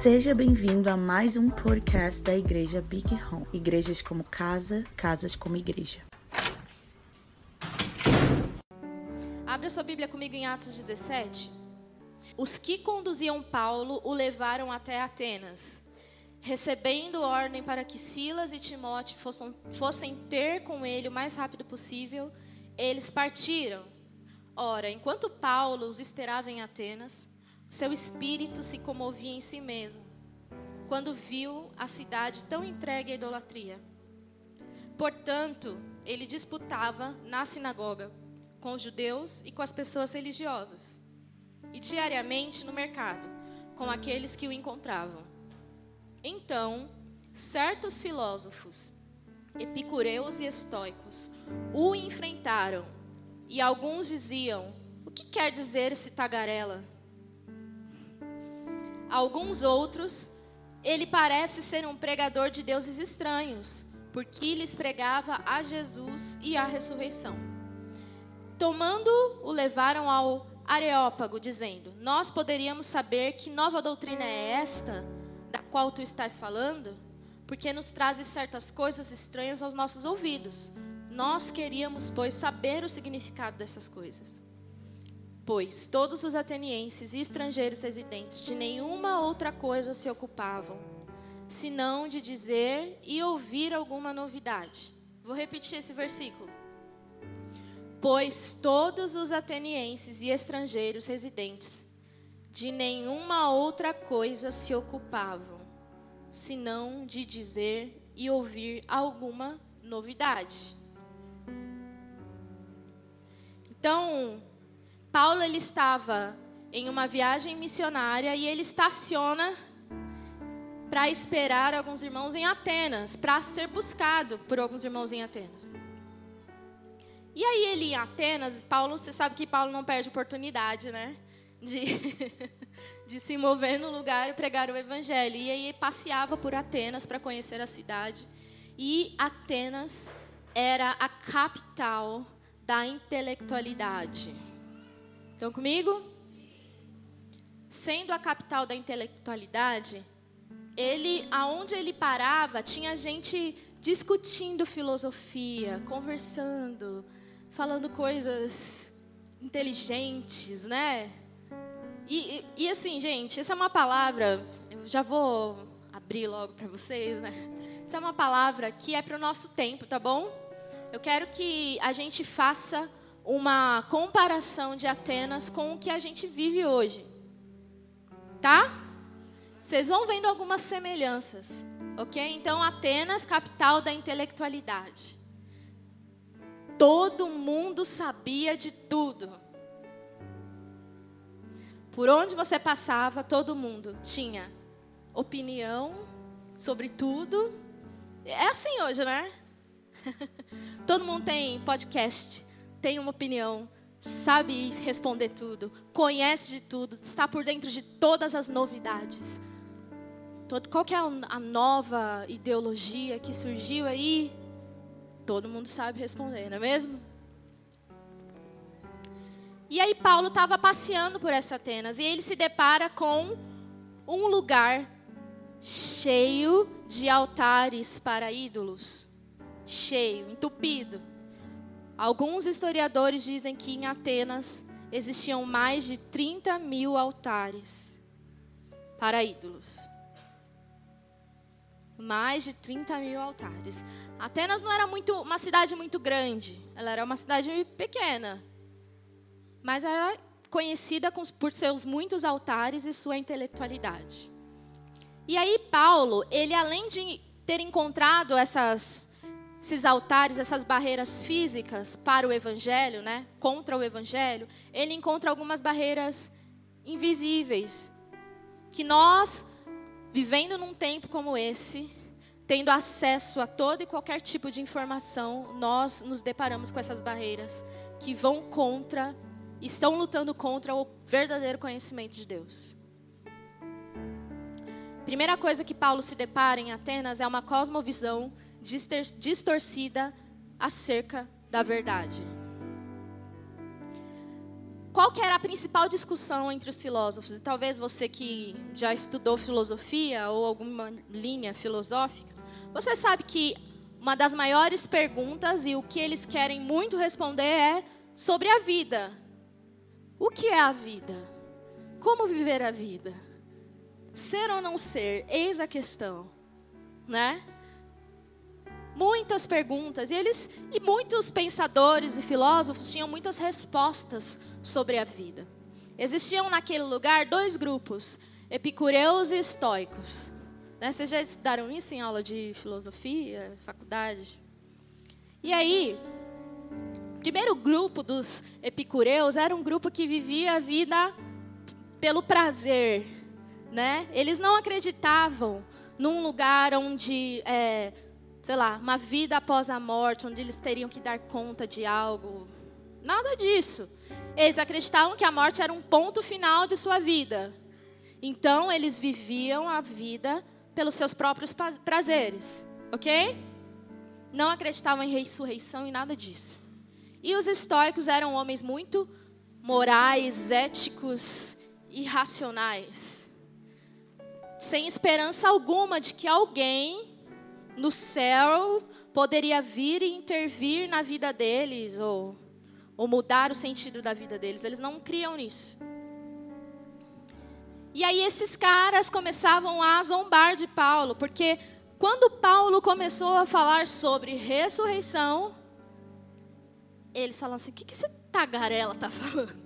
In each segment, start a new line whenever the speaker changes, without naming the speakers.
Seja bem-vindo a mais um podcast da Igreja Big Home. Igrejas como casa, casas como igreja.
Abra sua Bíblia comigo em Atos 17. Os que conduziam Paulo o levaram até Atenas, recebendo ordem para que Silas e Timóteo fossem, fossem ter com ele o mais rápido possível. Eles partiram. Ora, enquanto Paulo os esperava em Atenas, seu espírito se comovia em si mesmo, quando viu a cidade tão entregue à idolatria. Portanto, ele disputava na sinagoga com os judeus e com as pessoas religiosas, e diariamente no mercado com aqueles que o encontravam. Então, certos filósofos, epicureus e estoicos, o enfrentaram, e alguns diziam: O que quer dizer esse tagarela? Alguns outros, ele parece ser um pregador de deuses estranhos, porque lhes pregava a Jesus e a ressurreição. Tomando, o levaram ao Areópago, dizendo: Nós poderíamos saber que nova doutrina é esta, da qual tu estás falando? Porque nos trazes certas coisas estranhas aos nossos ouvidos. Nós queríamos, pois, saber o significado dessas coisas pois todos os atenienses e estrangeiros residentes de nenhuma outra coisa se ocupavam, senão de dizer e ouvir alguma novidade. Vou repetir esse versículo. Pois todos os atenienses e estrangeiros residentes de nenhuma outra coisa se ocupavam, senão de dizer e ouvir alguma novidade. Então, Paulo ele estava em uma viagem missionária e ele estaciona para esperar alguns irmãos em Atenas, para ser buscado por alguns irmãos em Atenas. E aí ele em Atenas, Paulo, você sabe que Paulo não perde oportunidade, né? De, de se mover no lugar e pregar o evangelho. E aí passeava por Atenas para conhecer a cidade. E Atenas era a capital da intelectualidade. Estão comigo? Sendo a capital da intelectualidade, ele, aonde ele parava, tinha gente discutindo filosofia, conversando, falando coisas inteligentes, né? E, e, e, assim, gente, essa é uma palavra, eu já vou abrir logo para vocês, né? Essa é uma palavra que é para o nosso tempo, tá bom? Eu quero que a gente faça uma comparação de Atenas com o que a gente vive hoje. Tá? Vocês vão vendo algumas semelhanças, ok? Então, Atenas, capital da intelectualidade. Todo mundo sabia de tudo. Por onde você passava, todo mundo tinha opinião sobre tudo. É assim hoje, né? todo mundo tem podcast tem uma opinião, sabe responder tudo, conhece de tudo, está por dentro de todas as novidades. Todo, qual que é a nova ideologia que surgiu aí? Todo mundo sabe responder, não é mesmo? E aí Paulo estava passeando por essa Atenas e ele se depara com um lugar cheio de altares para ídolos, cheio, entupido. Alguns historiadores dizem que em Atenas existiam mais de 30 mil altares para ídolos. Mais de 30 mil altares. Atenas não era muito, uma cidade muito grande, ela era uma cidade pequena. Mas era conhecida por seus muitos altares e sua intelectualidade. E aí Paulo, ele além de ter encontrado essas esses altares, essas barreiras físicas para o evangelho, né, contra o evangelho, ele encontra algumas barreiras invisíveis que nós, vivendo num tempo como esse, tendo acesso a todo e qualquer tipo de informação, nós nos deparamos com essas barreiras que vão contra, estão lutando contra o verdadeiro conhecimento de Deus. Primeira coisa que Paulo se depara em Atenas é uma cosmovisão distorcida acerca da verdade. qual que era a principal discussão entre os filósofos? E talvez você que já estudou filosofia ou alguma linha filosófica, você sabe que uma das maiores perguntas e o que eles querem muito responder é sobre a vida. O que é a vida? Como viver a vida? Ser ou não ser? Eis a questão, né? Muitas perguntas e eles e muitos pensadores e filósofos tinham muitas respostas sobre a vida. Existiam naquele lugar dois grupos, epicureus e estoicos. Né? Vocês já estudaram isso em aula de filosofia, faculdade? E aí, o primeiro grupo dos epicureus era um grupo que vivia a vida pelo prazer. Né? Eles não acreditavam num lugar onde, é, sei lá, uma vida após a morte, onde eles teriam que dar conta de algo. Nada disso. Eles acreditavam que a morte era um ponto final de sua vida. Então, eles viviam a vida pelos seus próprios prazeres, ok? Não acreditavam em ressurreição e nada disso. E os estoicos eram homens muito morais, éticos e racionais, sem esperança alguma de que alguém no céu poderia vir e intervir na vida deles ou ou mudar o sentido da vida deles. Eles não criam nisso. E aí esses caras começavam a zombar de Paulo, porque quando Paulo começou a falar sobre ressurreição, eles falam assim: o que, que esse tagarela está falando?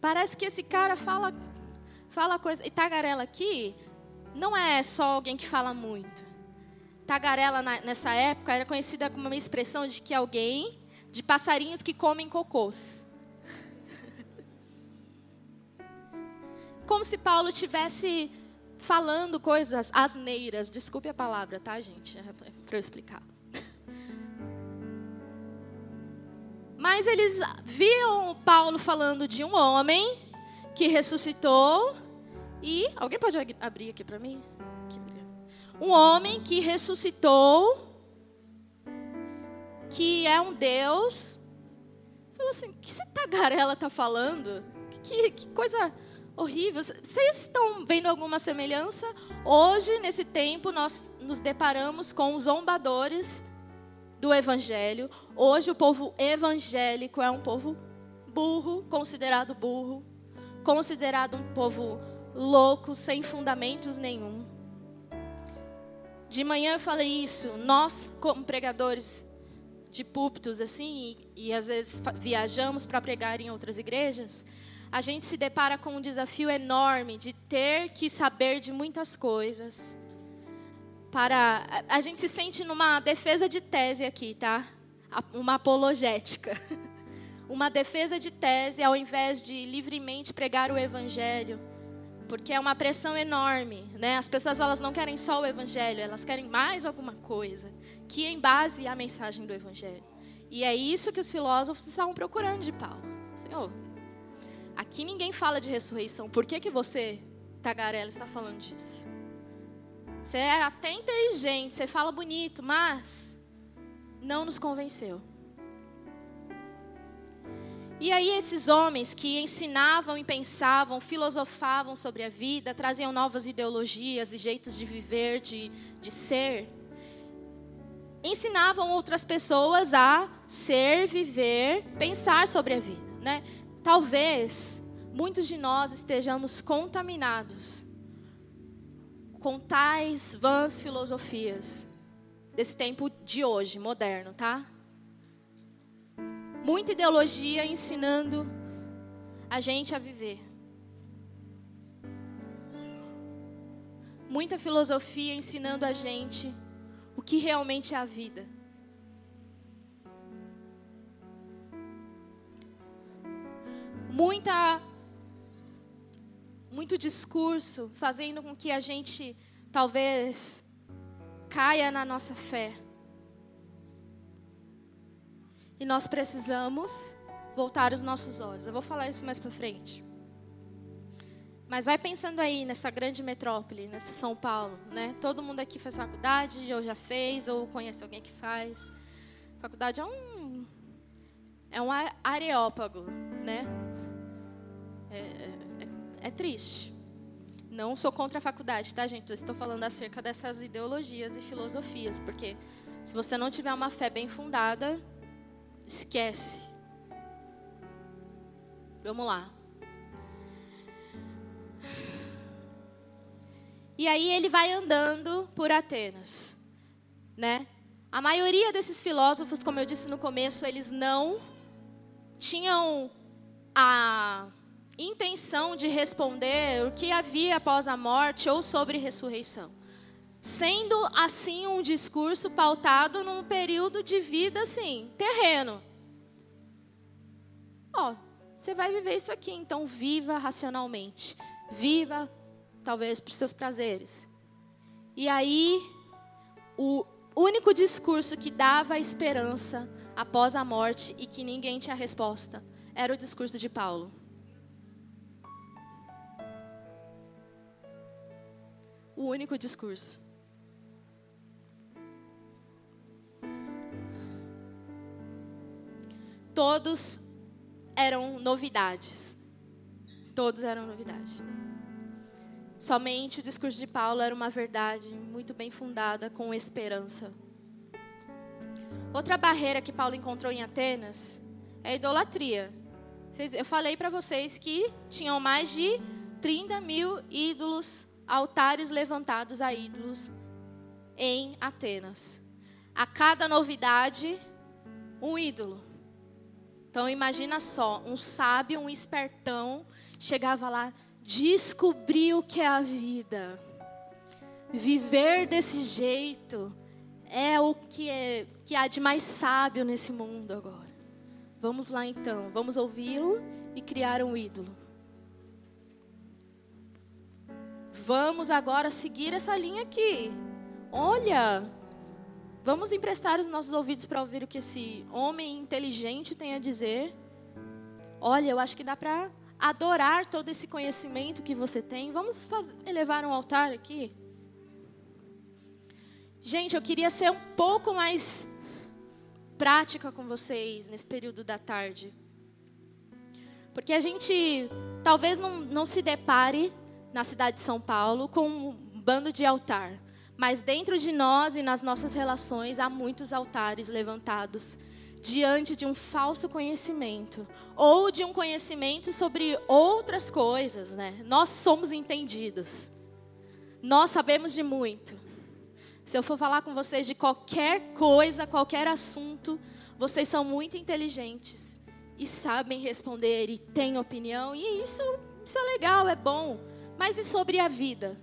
Parece que esse cara fala, fala coisa. E tagarela aqui não é só alguém que fala muito. Tagarela nessa época era conhecida como uma expressão de que alguém de passarinhos que comem cocôs. Como se Paulo tivesse falando coisas asneiras. Desculpe a palavra, tá, gente? É para eu explicar. Mas eles viam Paulo falando de um homem que ressuscitou e alguém pode abrir aqui para mim? Um homem que ressuscitou que é um Deus. Falou assim: que esse tagarela está falando? Que, que coisa horrível. Vocês estão vendo alguma semelhança? Hoje, nesse tempo, nós nos deparamos com zombadores do Evangelho. Hoje, o povo evangélico é um povo burro, considerado burro, considerado um povo louco, sem fundamentos nenhum. De manhã eu falei isso. Nós, como pregadores de púlpitos assim, e, e às vezes viajamos para pregar em outras igrejas, a gente se depara com um desafio enorme de ter que saber de muitas coisas. Para a, a gente se sente numa defesa de tese aqui, tá? Uma apologética. Uma defesa de tese ao invés de livremente pregar o evangelho porque é uma pressão enorme, né? As pessoas elas não querem só o evangelho, elas querem mais alguma coisa que embase a mensagem do evangelho. E é isso que os filósofos estavam procurando de Paulo. Senhor, aqui ninguém fala de ressurreição. Por que que você, tagarela, está falando disso? Você é até inteligente, você fala bonito, mas não nos convenceu. E aí esses homens que ensinavam e pensavam, filosofavam sobre a vida, traziam novas ideologias e jeitos de viver, de, de ser, ensinavam outras pessoas a ser, viver, pensar sobre a vida, né? Talvez muitos de nós estejamos contaminados com tais vãs filosofias desse tempo de hoje, moderno, tá? Muita ideologia ensinando a gente a viver. Muita filosofia ensinando a gente o que realmente é a vida. Muita muito discurso fazendo com que a gente talvez caia na nossa fé. E nós precisamos voltar os nossos olhos. Eu vou falar isso mais para frente. Mas vai pensando aí nessa grande metrópole, nessa São Paulo, né? Todo mundo aqui faz faculdade, ou já fez, ou conhece alguém que faz. Faculdade é um é um areópago, né? É, é, é triste. Não sou contra a faculdade, tá, gente? Eu estou falando acerca dessas ideologias e filosofias, porque se você não tiver uma fé bem fundada, esquece. Vamos lá. E aí ele vai andando por Atenas, né? A maioria desses filósofos, como eu disse no começo, eles não tinham a intenção de responder o que havia após a morte ou sobre ressurreição. Sendo assim um discurso pautado num período de vida assim, terreno. Ó, oh, você vai viver isso aqui, então viva racionalmente. Viva talvez para os seus prazeres. E aí o único discurso que dava esperança após a morte e que ninguém tinha resposta era o discurso de Paulo. o único discurso. Todos eram novidades. Todos eram novidade. Somente o discurso de Paulo era uma verdade muito bem fundada, com esperança. Outra barreira que Paulo encontrou em Atenas é a idolatria. Eu falei para vocês que tinham mais de 30 mil ídolos altares levantados a ídolos em Atenas. A cada novidade, um ídolo. Então imagina só, um sábio, um espertão, chegava lá, descobriu o que é a vida. Viver desse jeito é o que, é, que há de mais sábio nesse mundo agora. Vamos lá então, vamos ouvi-lo e criar um ídolo. Vamos agora seguir essa linha aqui. Olha, vamos emprestar os nossos ouvidos para ouvir o que esse homem inteligente tem a dizer. Olha, eu acho que dá para adorar todo esse conhecimento que você tem. Vamos fazer, elevar um altar aqui. Gente, eu queria ser um pouco mais prática com vocês nesse período da tarde. Porque a gente talvez não, não se depare na cidade de São Paulo com um bando de altar. Mas dentro de nós e nas nossas relações há muitos altares levantados diante de um falso conhecimento ou de um conhecimento sobre outras coisas, né? Nós somos entendidos. Nós sabemos de muito. Se eu for falar com vocês de qualquer coisa, qualquer assunto, vocês são muito inteligentes e sabem responder e têm opinião, e isso, isso é legal, é bom. Mas e sobre a vida?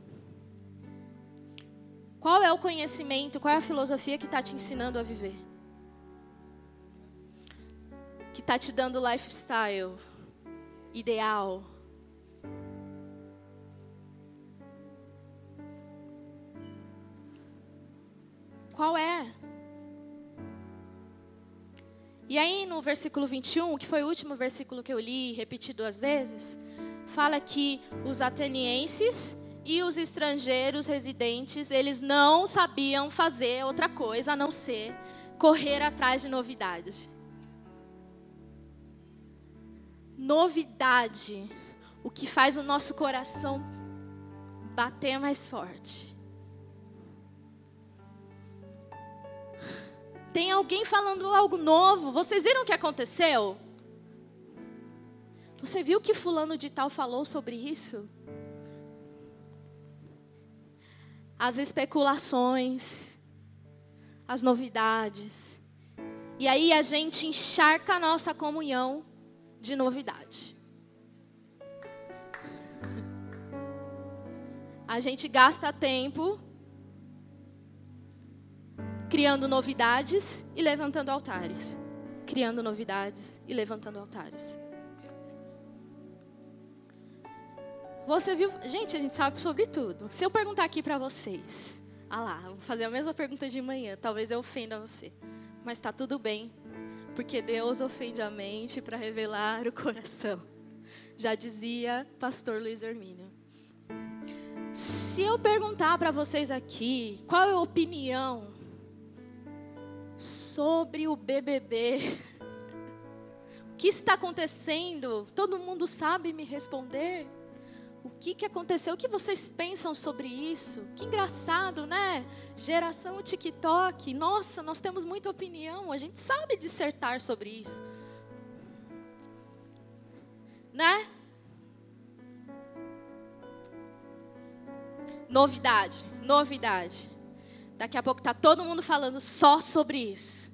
Qual é o conhecimento, qual é a filosofia que está te ensinando a viver? Que está te dando lifestyle ideal? Qual é? E aí no versículo 21, que foi o último versículo que eu li e repeti duas vezes, fala que os atenienses e os estrangeiros residentes, eles não sabiam fazer outra coisa a não ser correr atrás de novidade. Novidade, o que faz o nosso coração bater mais forte. Tem alguém falando algo novo. Vocês viram o que aconteceu? Você viu que fulano de tal falou sobre isso? As especulações, as novidades. E aí a gente encharca a nossa comunhão de novidade. A gente gasta tempo criando novidades e levantando altares. Criando novidades e levantando altares. Você viu? Gente, a gente sabe sobre tudo. Se eu perguntar aqui para vocês, ah lá, vou fazer a mesma pergunta de manhã, talvez eu ofenda você, mas está tudo bem, porque Deus ofende a mente para revelar o coração. Já dizia pastor Luiz Hermínio. Se eu perguntar para vocês aqui, qual é a opinião sobre o BBB? que está acontecendo? Todo mundo sabe me responder? O que, que aconteceu? O que vocês pensam sobre isso? Que engraçado, né? Geração TikTok. Nossa, nós temos muita opinião. A gente sabe dissertar sobre isso. Né? Novidade, novidade. Daqui a pouco tá todo mundo falando só sobre isso.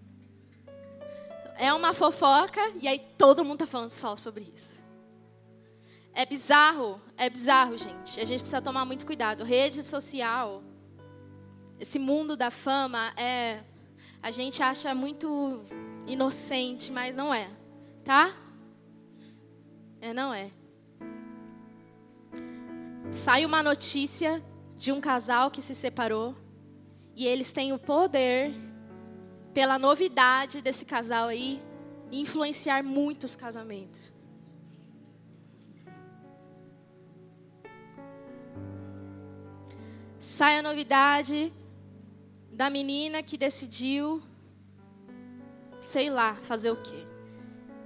É uma fofoca e aí todo mundo tá falando só sobre isso. É bizarro, é bizarro, gente. A gente precisa tomar muito cuidado. Rede social, esse mundo da fama é a gente acha muito inocente, mas não é, tá? É, não é. Sai uma notícia de um casal que se separou e eles têm o poder, pela novidade desse casal aí, influenciar muitos casamentos. Sai a novidade da menina que decidiu, sei lá, fazer o quê.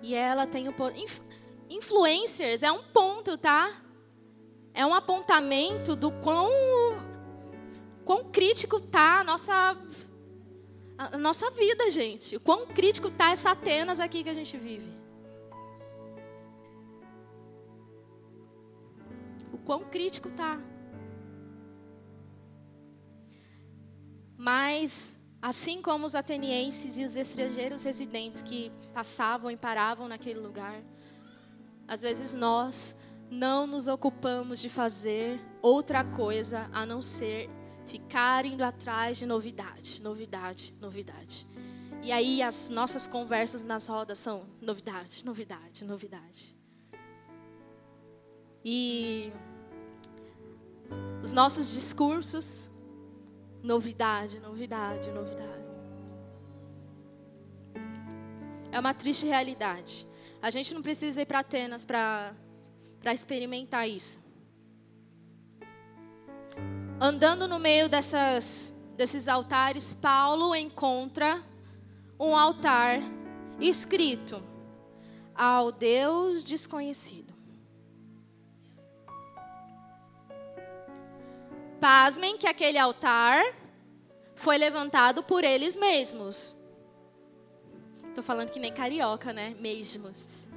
E ela tem o poder. Influencers é um ponto, tá? É um apontamento do quão quão crítico tá a nossa a nossa vida, gente. O quão crítico tá essa Atenas aqui que a gente vive. O quão crítico tá. Mas assim como os atenienses e os estrangeiros residentes que passavam e paravam naquele lugar, às vezes nós não nos ocupamos de fazer outra coisa a não ser ficar indo atrás de novidade, novidade, novidade. E aí as nossas conversas nas rodas são novidade, novidade, novidade. E os nossos discursos, novidade, novidade, novidade. É uma triste realidade. A gente não precisa ir para Atenas para experimentar isso andando no meio dessas, desses altares, Paulo encontra um altar escrito ao Deus desconhecido. Pasmem que aquele altar foi levantado por eles mesmos. Estou falando que nem carioca, né? Mesmos.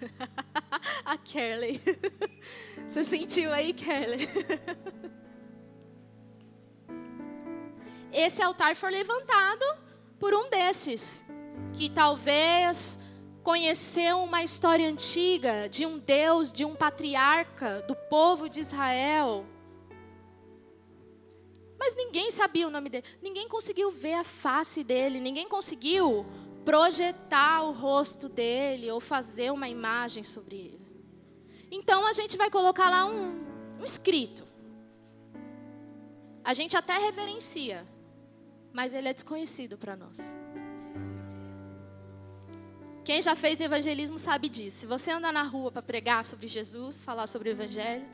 A Kelly. Você sentiu aí, Kelly? Esse altar foi levantado por um desses, que talvez conheceu uma história antiga de um Deus, de um patriarca do povo de Israel. Mas ninguém sabia o nome dele, ninguém conseguiu ver a face dele, ninguém conseguiu projetar o rosto dele ou fazer uma imagem sobre ele. Então a gente vai colocar lá um, um escrito. A gente até reverencia, mas ele é desconhecido para nós. Quem já fez evangelismo sabe disso. Se você andar na rua para pregar sobre Jesus, falar sobre o evangelho,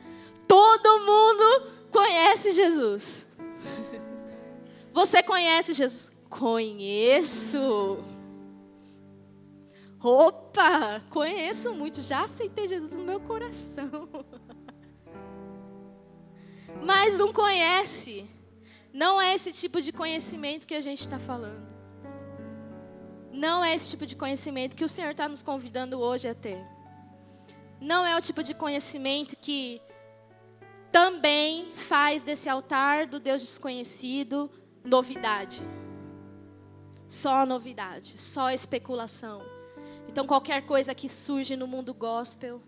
todo mundo conhece Jesus. Você conhece Jesus? Conheço. Opa, conheço muito, já aceitei Jesus no meu coração. Mas não conhece. Não é esse tipo de conhecimento que a gente está falando. Não é esse tipo de conhecimento que o Senhor está nos convidando hoje a ter. Não é o tipo de conhecimento que também faz desse altar do Deus desconhecido novidade. Só novidade, só especulação então, qualquer coisa que surge no mundo gospel,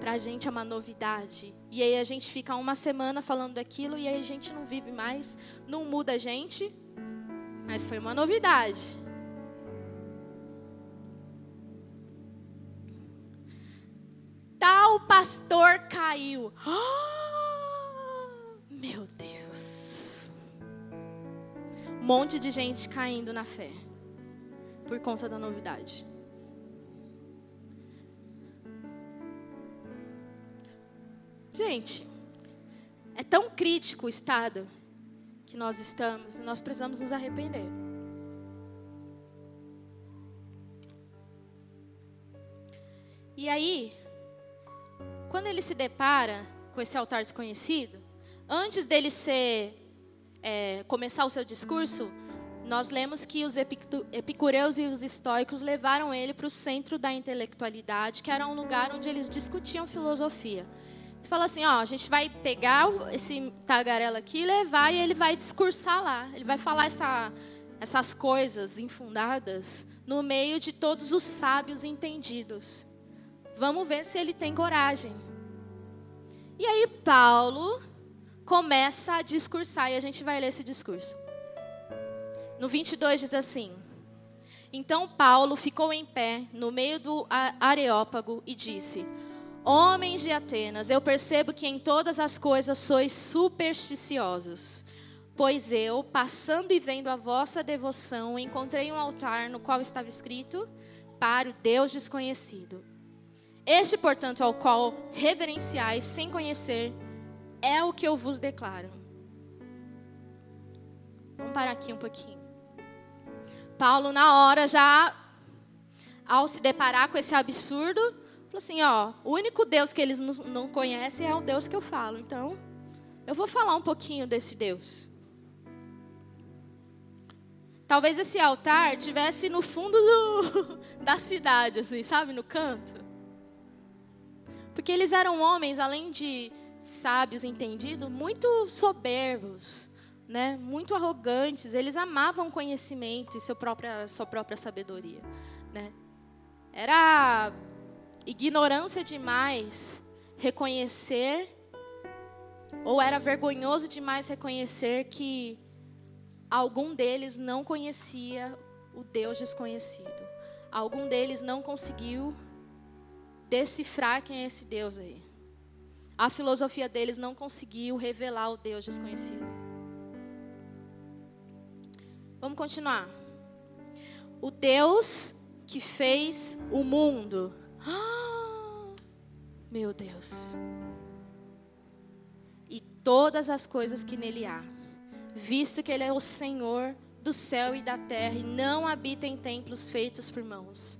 para a gente é uma novidade. E aí a gente fica uma semana falando daquilo e aí a gente não vive mais, não muda a gente, mas foi uma novidade. Tal pastor caiu. Oh, monte de gente caindo na fé por conta da novidade. Gente, é tão crítico o estado que nós estamos, nós precisamos nos arrepender. E aí, quando ele se depara com esse altar desconhecido, antes dele ser é, começar o seu discurso, nós lemos que os epicureus e os estoicos levaram ele para o centro da intelectualidade, que era um lugar onde eles discutiam filosofia. Fala assim, ó, a gente vai pegar esse tagarela aqui, levar e ele vai discursar lá. Ele vai falar essa, essas coisas infundadas no meio de todos os sábios entendidos. Vamos ver se ele tem coragem. E aí Paulo começa a discursar e a gente vai ler esse discurso. No 22 diz assim: Então Paulo ficou em pé no meio do Areópago e disse: Homens de Atenas, eu percebo que em todas as coisas sois supersticiosos. Pois eu, passando e vendo a vossa devoção, encontrei um altar no qual estava escrito: Para o Deus desconhecido. Este, portanto, ao qual reverenciais sem conhecer, é o que eu vos declaro. Vamos parar aqui um pouquinho. Paulo, na hora, já ao se deparar com esse absurdo, falou assim: ó, o único Deus que eles não conhecem é o Deus que eu falo. Então, eu vou falar um pouquinho desse Deus. Talvez esse altar tivesse no fundo do, da cidade, assim, sabe, no canto. Porque eles eram homens, além de sábios, entendidos, muito soberbos né, muito arrogantes, eles amavam conhecimento e seu própria, sua própria sabedoria. Né? Era ignorância demais reconhecer, ou era vergonhoso demais reconhecer que algum deles não conhecia o Deus desconhecido. Algum deles não conseguiu decifrar quem é esse Deus aí. A filosofia deles não conseguiu revelar o Deus desconhecido. Vamos continuar. O Deus que fez o mundo. Meu Deus. E todas as coisas que nele há. Visto que ele é o Senhor do céu e da terra e não habita em templos feitos por mãos.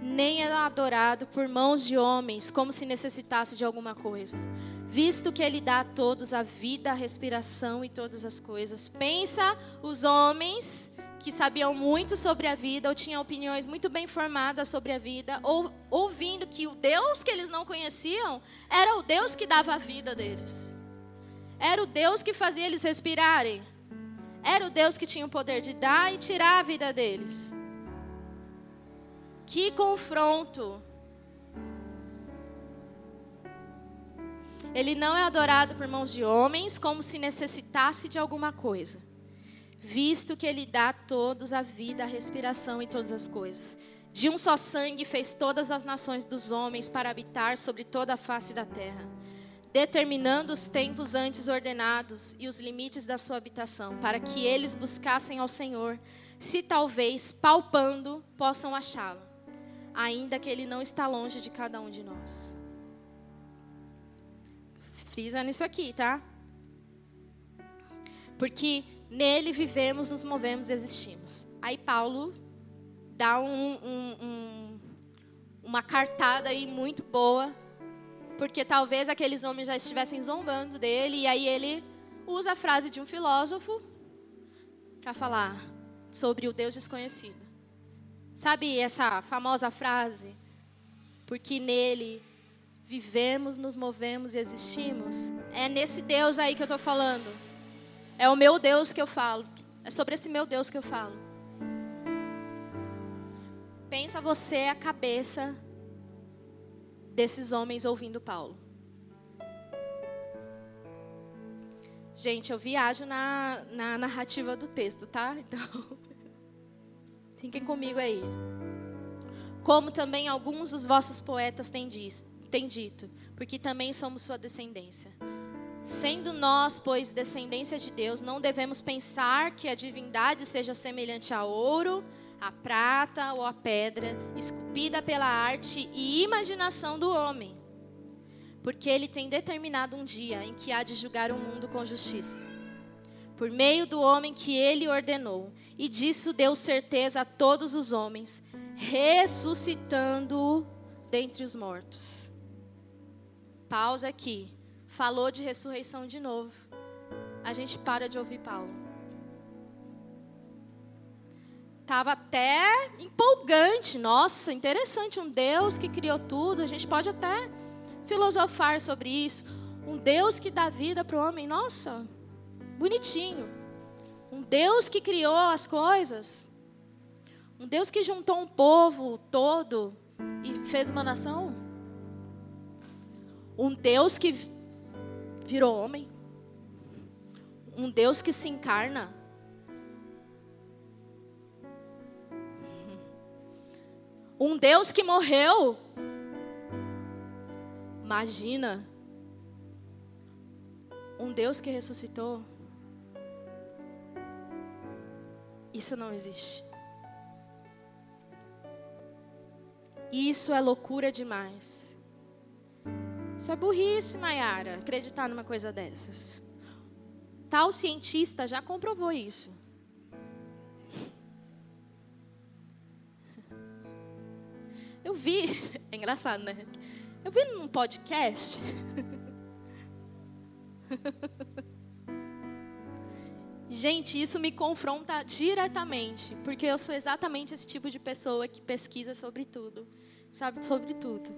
Nem é adorado por mãos de homens, como se necessitasse de alguma coisa visto que ele dá a todos a vida, a respiração e todas as coisas. Pensa os homens que sabiam muito sobre a vida, ou tinham opiniões muito bem formadas sobre a vida, ou ouvindo que o Deus que eles não conheciam era o Deus que dava a vida deles. Era o Deus que fazia eles respirarem. Era o Deus que tinha o poder de dar e tirar a vida deles. Que confronto! Ele não é adorado por mãos de homens, como se necessitasse de alguma coisa, visto que ele dá a todos a vida, a respiração e todas as coisas. De um só sangue fez todas as nações dos homens para habitar sobre toda a face da terra, determinando os tempos antes ordenados e os limites da sua habitação, para que eles buscassem ao Senhor, se talvez, palpando, possam achá-lo, ainda que ele não está longe de cada um de nós. Frisa nisso aqui, tá? Porque nele vivemos, nos movemos e existimos. Aí Paulo dá um, um, um, uma cartada aí muito boa, porque talvez aqueles homens já estivessem zombando dele, e aí ele usa a frase de um filósofo para falar sobre o Deus desconhecido. Sabe essa famosa frase? Porque nele vivemos, nos movemos e existimos. É nesse Deus aí que eu estou falando. É o meu Deus que eu falo. É sobre esse meu Deus que eu falo. Pensa você a cabeça desses homens ouvindo Paulo. Gente, eu viajo na, na narrativa do texto, tá? Então, fiquem comigo aí. Como também alguns dos vossos poetas têm dito tem dito, porque também somos sua descendência. Sendo nós, pois, descendência de Deus, não devemos pensar que a divindade seja semelhante a ouro, a prata ou a pedra, esculpida pela arte e imaginação do homem. Porque ele tem determinado um dia em que há de julgar o mundo com justiça. Por meio do homem que ele ordenou, e disso deu certeza a todos os homens, ressuscitando-o dentre os mortos. Pausa aqui. Falou de ressurreição de novo. A gente para de ouvir Paulo. Tava até empolgante. Nossa, interessante. Um Deus que criou tudo. A gente pode até filosofar sobre isso. Um Deus que dá vida para o homem. Nossa, bonitinho. Um Deus que criou as coisas. Um Deus que juntou um povo todo e fez uma nação. Um Deus que virou homem. Um Deus que se encarna. Um Deus que morreu. Imagina. Um Deus que ressuscitou. Isso não existe. Isso é loucura demais. Isso é burrice, Mayara, acreditar numa coisa dessas. Tal cientista já comprovou isso. Eu vi, é engraçado, né? Eu vi num podcast. Gente, isso me confronta diretamente, porque eu sou exatamente esse tipo de pessoa que pesquisa sobre tudo, sabe sobre tudo.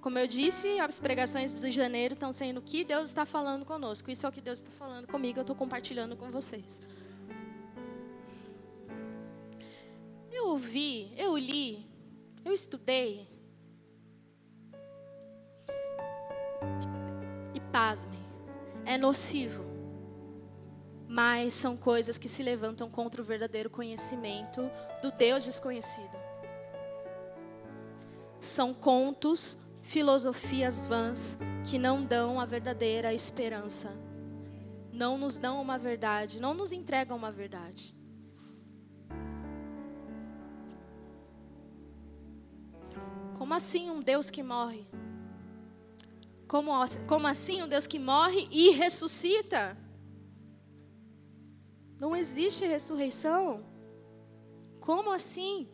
Como eu disse, as pregações de janeiro estão sendo o que Deus está falando conosco. Isso é o que Deus está falando comigo, eu estou compartilhando com vocês. Eu ouvi, eu li, eu estudei. E pasmem, é nocivo mas são coisas que se levantam contra o verdadeiro conhecimento do Deus desconhecido. São contos, filosofias vãs que não dão a verdadeira esperança. Não nos dão uma verdade, não nos entregam uma verdade. Como assim um Deus que morre? Como, como assim um Deus que morre e ressuscita? Não existe ressurreição? Como assim?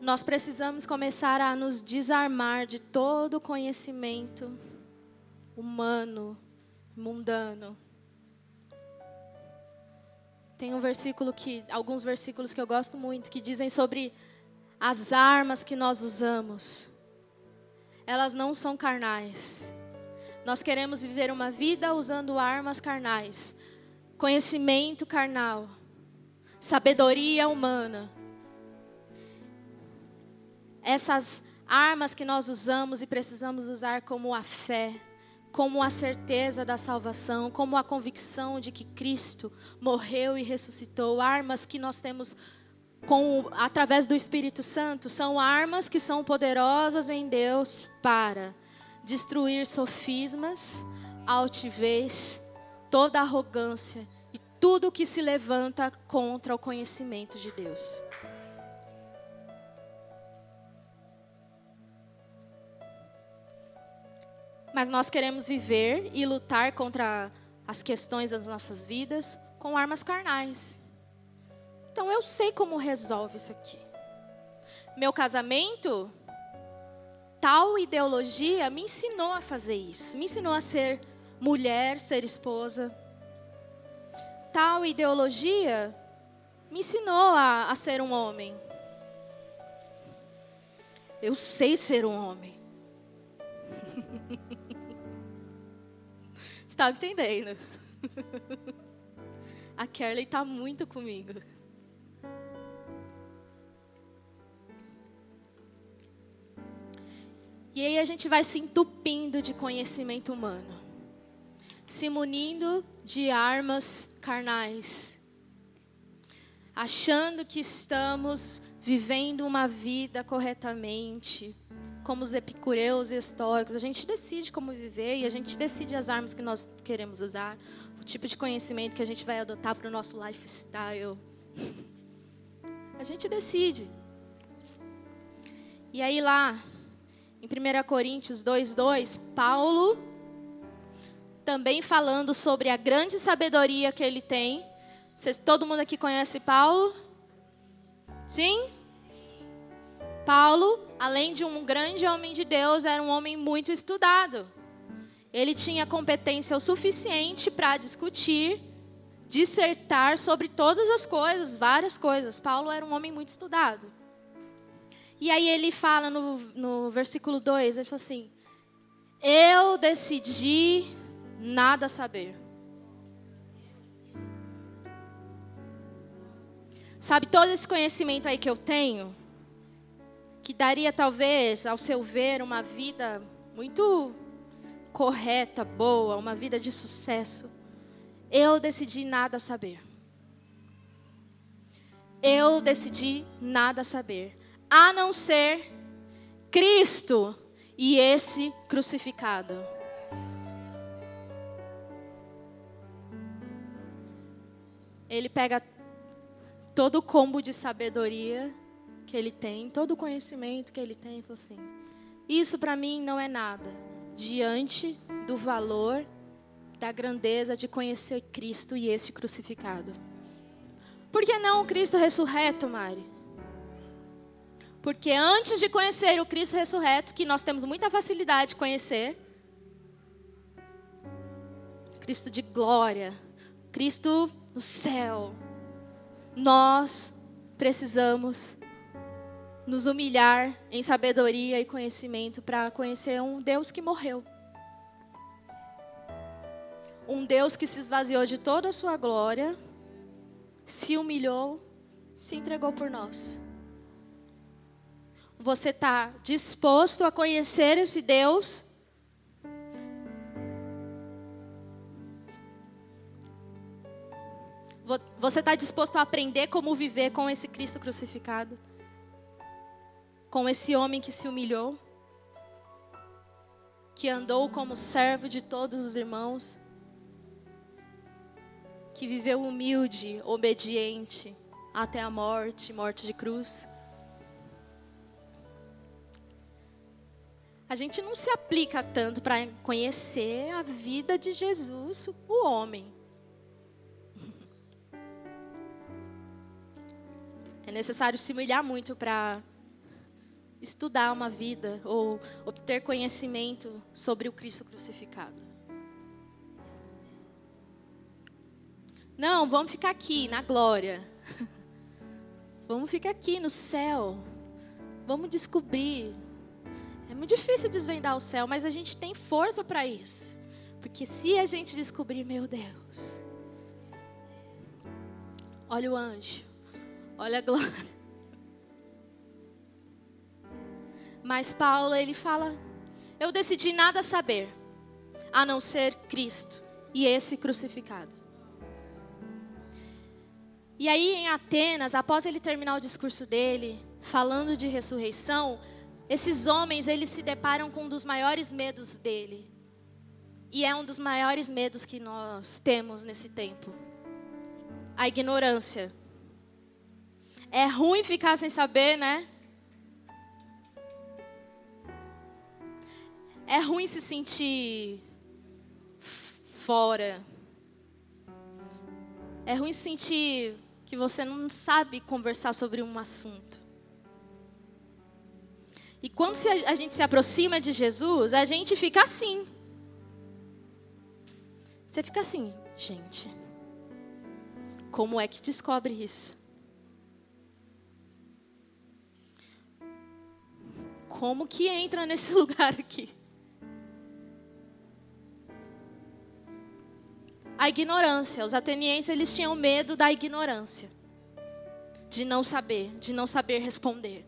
Nós precisamos começar a nos desarmar de todo conhecimento humano, mundano. Tem um versículo que, alguns versículos que eu gosto muito, que dizem sobre as armas que nós usamos, elas não são carnais. Nós queremos viver uma vida usando armas carnais, conhecimento carnal, sabedoria humana. Essas armas que nós usamos e precisamos usar como a fé, como a certeza da salvação, como a convicção de que Cristo morreu e ressuscitou, armas que nós temos com, através do Espírito Santo, são armas que são poderosas em Deus para destruir sofismas, altivez, toda arrogância e tudo que se levanta contra o conhecimento de Deus. Mas nós queremos viver e lutar contra as questões das nossas vidas com armas carnais. Então eu sei como resolve isso aqui. Meu casamento, tal ideologia me ensinou a fazer isso, me ensinou a ser mulher, ser esposa. Tal ideologia me ensinou a, a ser um homem. Eu sei ser um homem. Está entendendo? A Kerley está muito comigo. E aí a gente vai se entupindo de conhecimento humano, se munindo de armas carnais, achando que estamos vivendo uma vida corretamente, como os epicureus e estoicos. A gente decide como viver e a gente decide as armas que nós queremos usar, o tipo de conhecimento que a gente vai adotar para o nosso lifestyle. A gente decide. E aí lá, em 1 Coríntios 2:2, Paulo também falando sobre a grande sabedoria que ele tem. Vocês, todo mundo aqui conhece Paulo? Sim? Paulo, além de um grande homem de Deus, era um homem muito estudado. Ele tinha competência o suficiente para discutir, dissertar sobre todas as coisas, várias coisas. Paulo era um homem muito estudado. E aí ele fala no, no versículo 2, ele fala assim: Eu decidi nada saber. Sabe, todo esse conhecimento aí que eu tenho, que daria talvez, ao seu ver, uma vida muito correta, boa, uma vida de sucesso, eu decidi nada saber. Eu decidi nada saber, a não ser Cristo e esse crucificado. Ele pega todo o combo de sabedoria que ele tem, todo o conhecimento que ele tem, e fala assim: Isso para mim não é nada diante do valor, da grandeza de conhecer Cristo e este crucificado. Por que não o Cristo ressurreto, Mari? Porque antes de conhecer o Cristo ressurreto, que nós temos muita facilidade de conhecer, Cristo de glória, Cristo no céu, nós precisamos nos humilhar em sabedoria e conhecimento para conhecer um Deus que morreu. Um Deus que se esvaziou de toda a sua glória, se humilhou, se entregou por nós. Você está disposto a conhecer esse Deus? Você está disposto a aprender como viver com esse Cristo crucificado? Com esse homem que se humilhou? Que andou como servo de todos os irmãos? Que viveu humilde, obediente até a morte morte de cruz? A gente não se aplica tanto para conhecer a vida de Jesus, o homem. É necessário se humilhar muito para estudar uma vida ou obter conhecimento sobre o Cristo crucificado. Não, vamos ficar aqui na glória. Vamos ficar aqui no céu. Vamos descobrir. É muito difícil desvendar o céu, mas a gente tem força para isso. Porque se a gente descobrir, meu Deus. Olha o anjo. Olha a glória. Mas Paulo, ele fala: Eu decidi nada saber, a não ser Cristo e esse crucificado. E aí em Atenas, após ele terminar o discurso dele, falando de ressurreição, esses homens eles se deparam com um dos maiores medos dele. E é um dos maiores medos que nós temos nesse tempo. A ignorância. É ruim ficar sem saber, né? É ruim se sentir fora. É ruim sentir que você não sabe conversar sobre um assunto. E quando a gente se aproxima de Jesus, a gente fica assim. Você fica assim, gente. Como é que descobre isso? como que entra nesse lugar aqui? A ignorância. Os atenienses eles tinham medo da ignorância, de não saber, de não saber responder.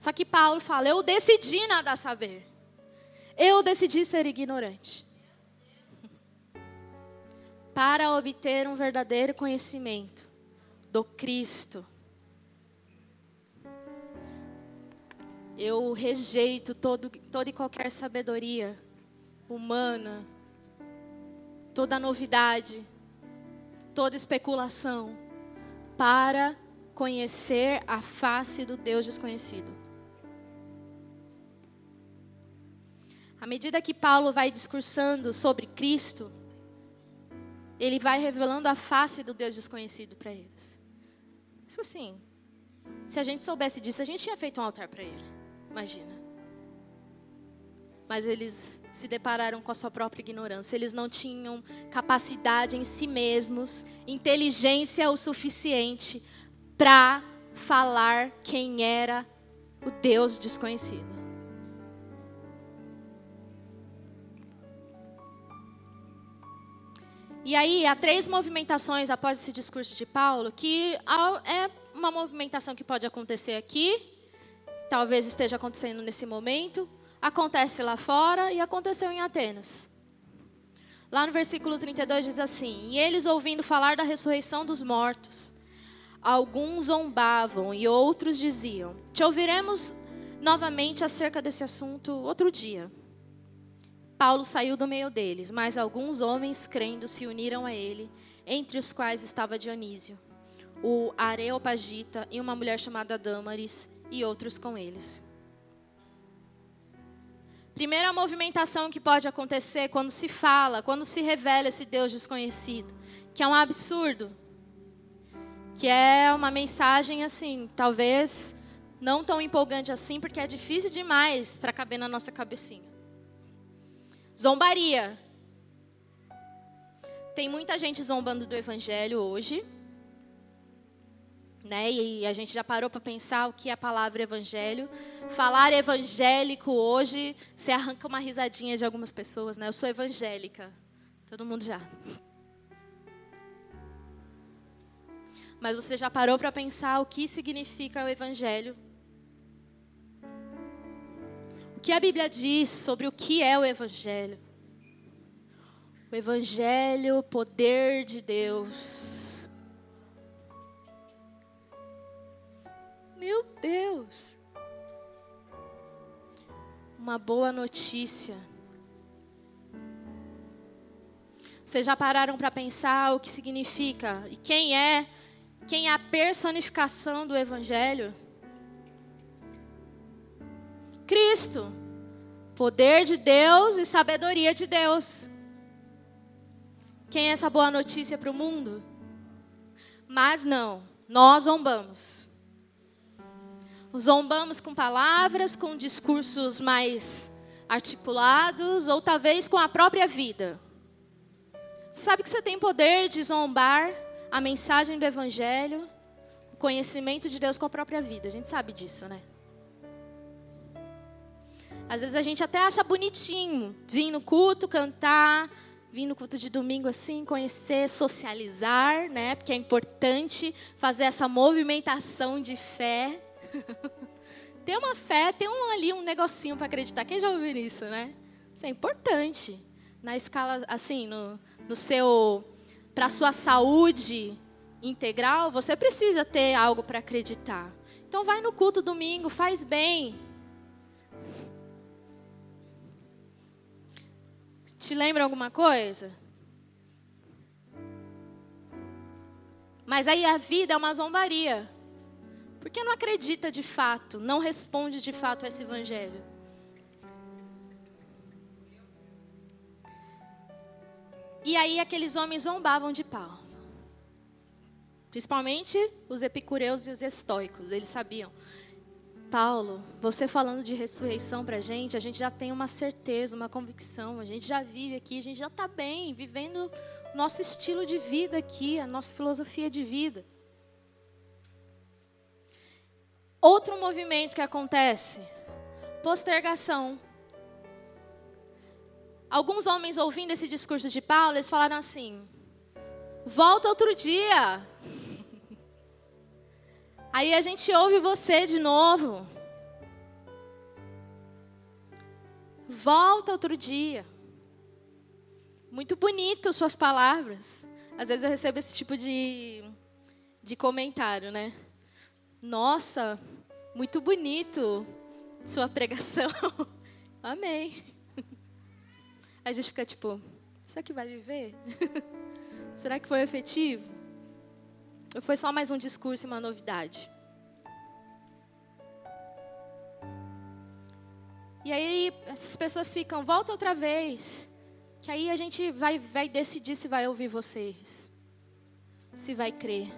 Só que Paulo fala: Eu decidi nada saber. Eu decidi ser ignorante. Para obter um verdadeiro conhecimento do Cristo, Eu rejeito todo, toda e qualquer sabedoria humana, toda novidade, toda especulação, para conhecer a face do Deus desconhecido. À medida que Paulo vai discursando sobre Cristo, ele vai revelando a face do Deus desconhecido para eles. Isso assim, se a gente soubesse disso, a gente tinha feito um altar para ele. Imagina. Mas eles se depararam com a sua própria ignorância. Eles não tinham capacidade em si mesmos, inteligência o suficiente para falar quem era o Deus desconhecido. E aí, há três movimentações após esse discurso de Paulo, que é uma movimentação que pode acontecer aqui, talvez esteja acontecendo nesse momento, acontece lá fora e aconteceu em Atenas. Lá no versículo 32 diz assim: E eles ouvindo falar da ressurreição dos mortos, alguns zombavam e outros diziam: Te ouviremos novamente acerca desse assunto outro dia. Paulo saiu do meio deles, mas alguns homens crendo se uniram a ele, entre os quais estava Dionísio, o Areopagita e uma mulher chamada Dâmaris e outros com eles. Primeira movimentação que pode acontecer quando se fala, quando se revela esse Deus desconhecido, que é um absurdo, que é uma mensagem assim, talvez não tão empolgante assim, porque é difícil demais para caber na nossa cabecinha. Zombaria. Tem muita gente zombando do evangelho hoje. Né? E a gente já parou para pensar o que é a palavra evangelho. Falar evangélico hoje, você arranca uma risadinha de algumas pessoas, né? Eu sou evangélica. Todo mundo já. Mas você já parou para pensar o que significa o evangelho? O que a Bíblia diz sobre o que é o Evangelho? O Evangelho, poder de Deus. Meu Deus! Uma boa notícia. Vocês já pararam para pensar o que significa e quem é, quem é a personificação do Evangelho? Cristo. Poder de Deus e sabedoria de Deus. Quem é essa boa notícia para o mundo? Mas não, nós zombamos. Zombamos com palavras, com discursos mais articulados, ou talvez com a própria vida. Sabe que você tem poder de zombar a mensagem do Evangelho, o conhecimento de Deus com a própria vida. A gente sabe disso, né? Às vezes a gente até acha bonitinho vir no culto, cantar, vir no culto de domingo assim, conhecer, socializar, né? Porque é importante fazer essa movimentação de fé. ter uma fé, ter um, ali um negocinho para acreditar. Quem já ouviu isso, né? Isso é importante. Na escala, assim, no, no seu. Para sua saúde integral, você precisa ter algo para acreditar. Então, vai no culto domingo, faz bem, Te lembra alguma coisa? Mas aí a vida é uma zombaria. Porque não acredita de fato, não responde de fato a esse evangelho. E aí aqueles homens zombavam de Paulo. Principalmente os epicureus e os estoicos. Eles sabiam, Paulo, você falando de ressurreição para a gente, a gente já tem uma certeza, uma convicção, a gente já vive aqui, a gente já está bem, vivendo nosso estilo de vida aqui, a nossa filosofia de vida. Outro movimento que acontece, postergação. Alguns homens ouvindo esse discurso de Paulo, eles falaram assim: volta outro dia. Aí a gente ouve você de novo. Volta outro dia. Muito bonito suas palavras. Às vezes eu recebo esse tipo de, de comentário, né? Nossa, muito bonito sua pregação. Amém. A gente fica tipo, será que vai viver? será que foi efetivo? Ou foi só mais um discurso e uma novidade? E aí essas pessoas ficam, volta outra vez. Que aí a gente vai, vai decidir se vai ouvir vocês. Se vai crer.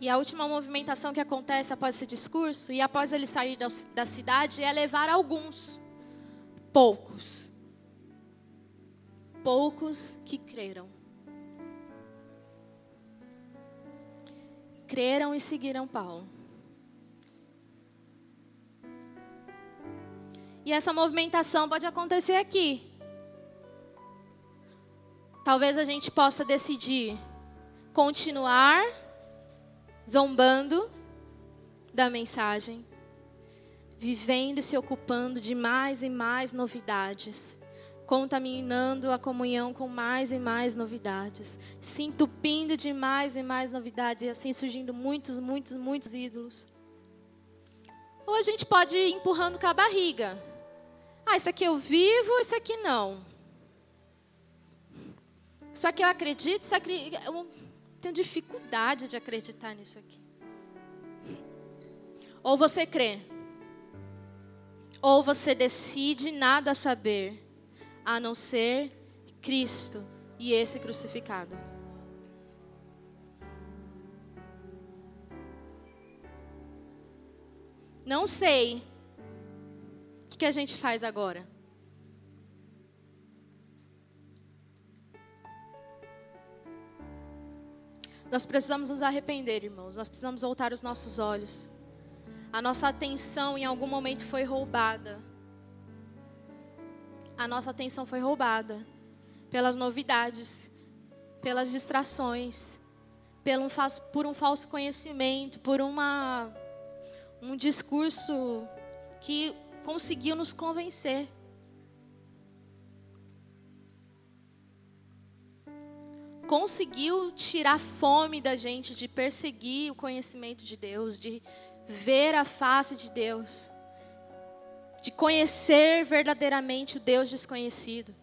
E a última movimentação que acontece após esse discurso, e após ele sair da, da cidade, é levar alguns, poucos. Poucos que creram. Creram e seguiram Paulo. E essa movimentação pode acontecer aqui. Talvez a gente possa decidir continuar zombando da mensagem, vivendo e se ocupando de mais e mais novidades, contaminando a comunhão com mais e mais novidades, se entupindo de mais e mais novidades e assim surgindo muitos, muitos, muitos ídolos. Ou a gente pode ir empurrando com a barriga. Ah, isso aqui eu vivo, isso aqui não. Isso aqui eu acredito, isso aqui eu tenho dificuldade de acreditar nisso aqui. Ou você crê, ou você decide nada saber, a não ser Cristo e esse crucificado. Não sei que a gente faz agora? Nós precisamos nos arrepender, irmãos. Nós precisamos voltar os nossos olhos. A nossa atenção em algum momento foi roubada. A nossa atenção foi roubada pelas novidades, pelas distrações, por um, falso conhecimento, por uma, um discurso que conseguiu nos convencer. Conseguiu tirar fome da gente de perseguir o conhecimento de Deus, de ver a face de Deus, de conhecer verdadeiramente o Deus desconhecido.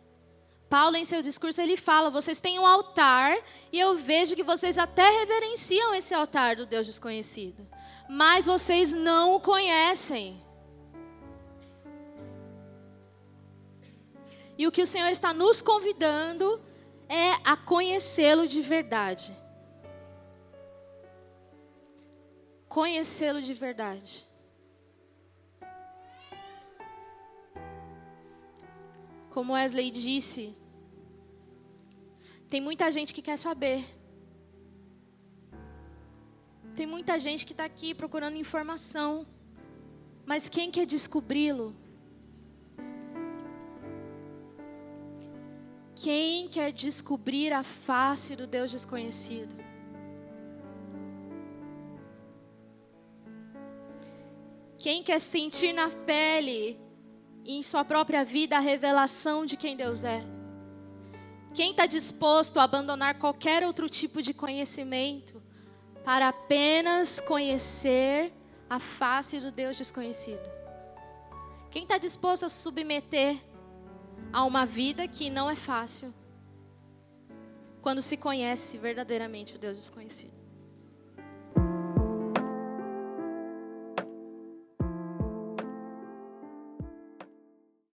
Paulo, em seu discurso, ele fala: vocês têm um altar e eu vejo que vocês até reverenciam esse altar do Deus desconhecido, mas vocês não o conhecem. E o que o Senhor está nos convidando é a conhecê-lo de verdade. Conhecê-lo de verdade. Como Wesley disse, tem muita gente que quer saber. Tem muita gente que está aqui procurando informação. Mas quem quer descobri-lo? Quem quer descobrir a face do Deus desconhecido? Quem quer sentir na pele, em sua própria vida, a revelação de quem Deus é? Quem está disposto a abandonar qualquer outro tipo de conhecimento para apenas conhecer a face do Deus desconhecido? Quem está disposto a submeter a uma vida que não é fácil quando se conhece verdadeiramente o Deus desconhecido.